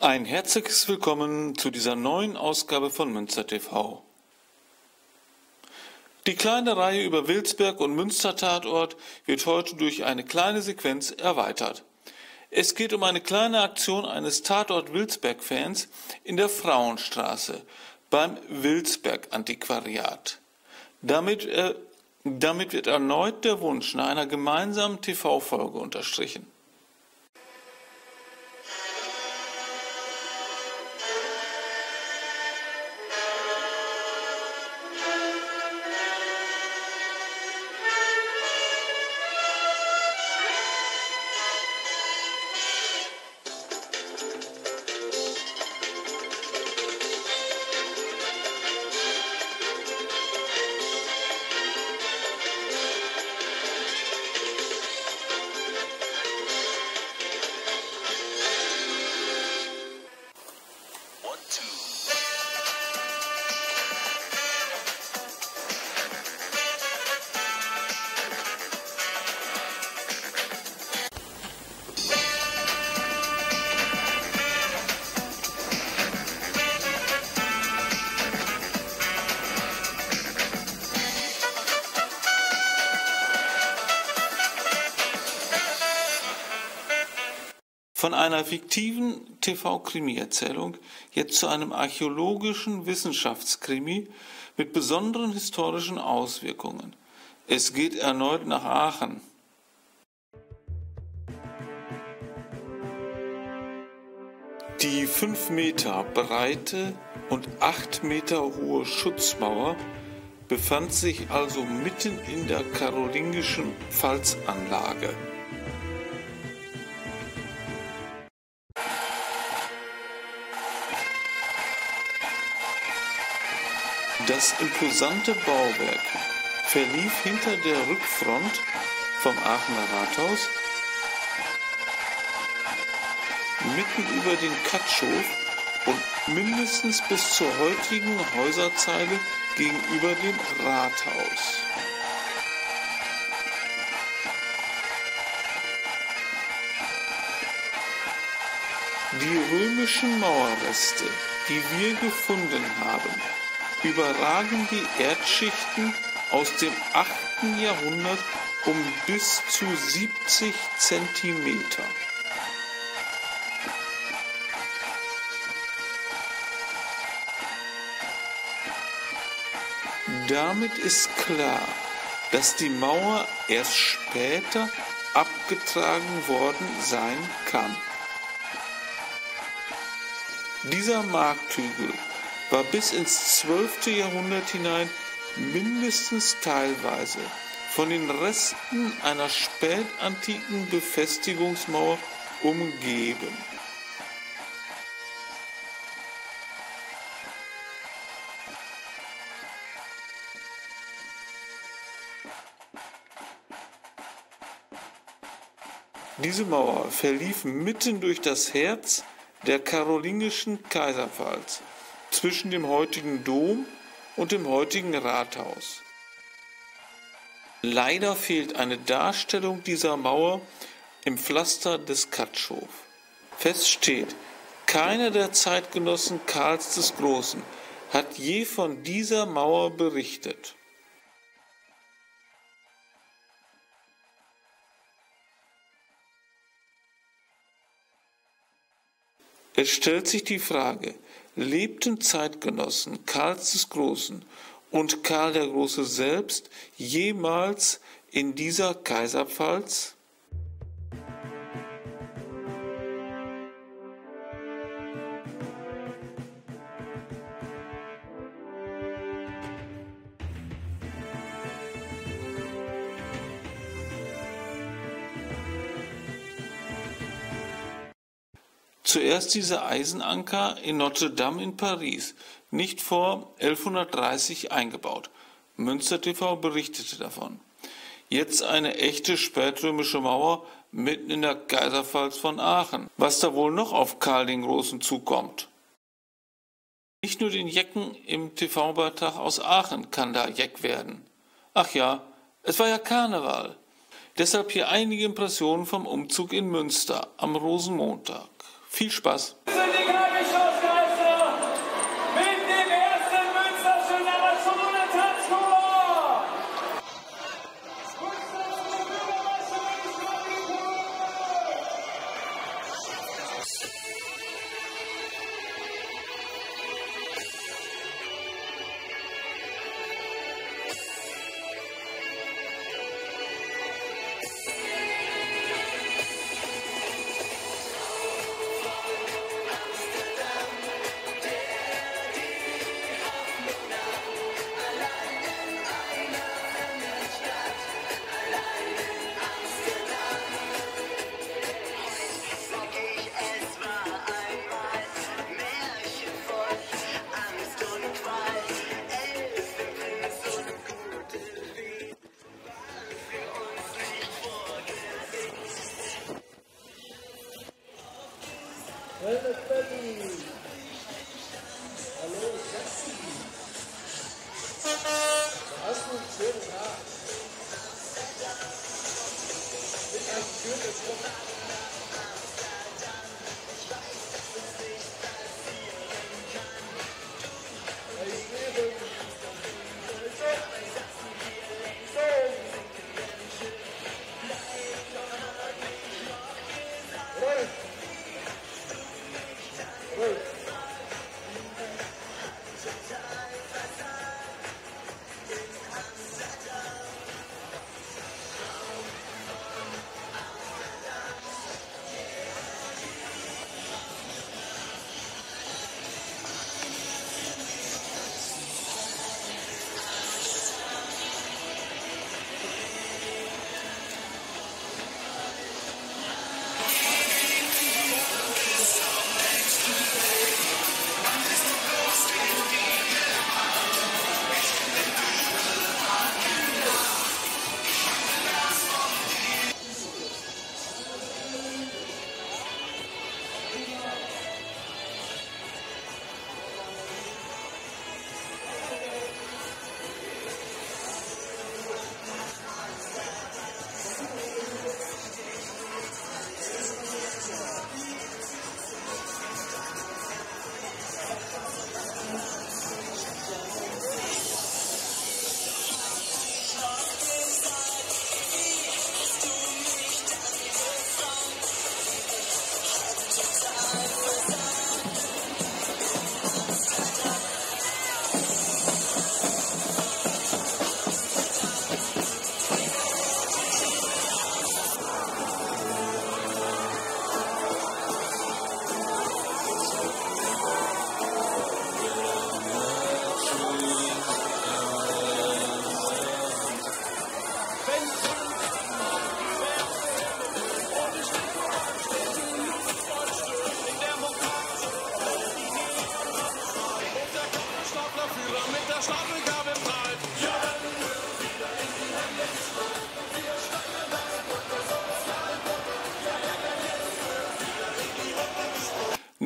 Ein herzliches Willkommen zu dieser neuen Ausgabe von Münster TV. Die kleine Reihe über Wilsberg und Münster Tatort wird heute durch eine kleine Sequenz erweitert. Es geht um eine kleine Aktion eines Tatort Wilsberg-Fans in der Frauenstraße beim Wilsberg Antiquariat. Damit, äh, damit wird erneut der Wunsch nach einer gemeinsamen TV-Folge unterstrichen. Von einer fiktiven TV-Krimi-Erzählung jetzt zu einem archäologischen Wissenschaftskrimi mit besonderen historischen Auswirkungen. Es geht erneut nach Aachen. Die 5 Meter breite und 8 Meter hohe Schutzmauer befand sich also mitten in der karolingischen Pfalzanlage. Das imposante Bauwerk verlief hinter der Rückfront vom Aachener Rathaus mitten über den Katschhof und mindestens bis zur heutigen Häuserzeile gegenüber dem Rathaus. Die römischen Mauerreste, die wir gefunden haben, überragen die Erdschichten aus dem 8. Jahrhundert um bis zu 70 Zentimeter. Damit ist klar, dass die Mauer erst später abgetragen worden sein kann. Dieser Markthügel war bis ins 12. Jahrhundert hinein mindestens teilweise von den Resten einer spätantiken Befestigungsmauer umgeben. Diese Mauer verlief mitten durch das Herz der karolingischen Kaiserpfalz zwischen dem heutigen Dom und dem heutigen Rathaus. Leider fehlt eine Darstellung dieser Mauer im Pflaster des Katschow. Fest steht, keiner der Zeitgenossen Karls des Großen hat je von dieser Mauer berichtet. Es stellt sich die Frage, lebten Zeitgenossen Karls des Großen und Karl der Große selbst jemals in dieser Kaiserpfalz? Zuerst diese Eisenanker in Notre Dame in Paris, nicht vor 1130 eingebaut. Münster TV berichtete davon. Jetzt eine echte spätrömische Mauer mitten in der Kaiserpfalz von Aachen. Was da wohl noch auf Karl den Großen zukommt? Nicht nur den Jecken im TV-Beitrag aus Aachen kann da Jeck werden. Ach ja, es war ja Karneval. Deshalb hier einige Impressionen vom Umzug in Münster am Rosenmontag. Viel Spaß! Da hast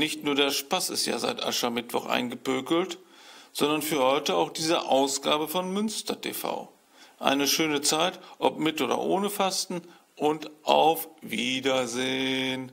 Nicht nur der Spaß ist ja seit Aschermittwoch eingepökelt, sondern für heute auch diese Ausgabe von Münster TV. Eine schöne Zeit, ob mit oder ohne Fasten und auf Wiedersehen.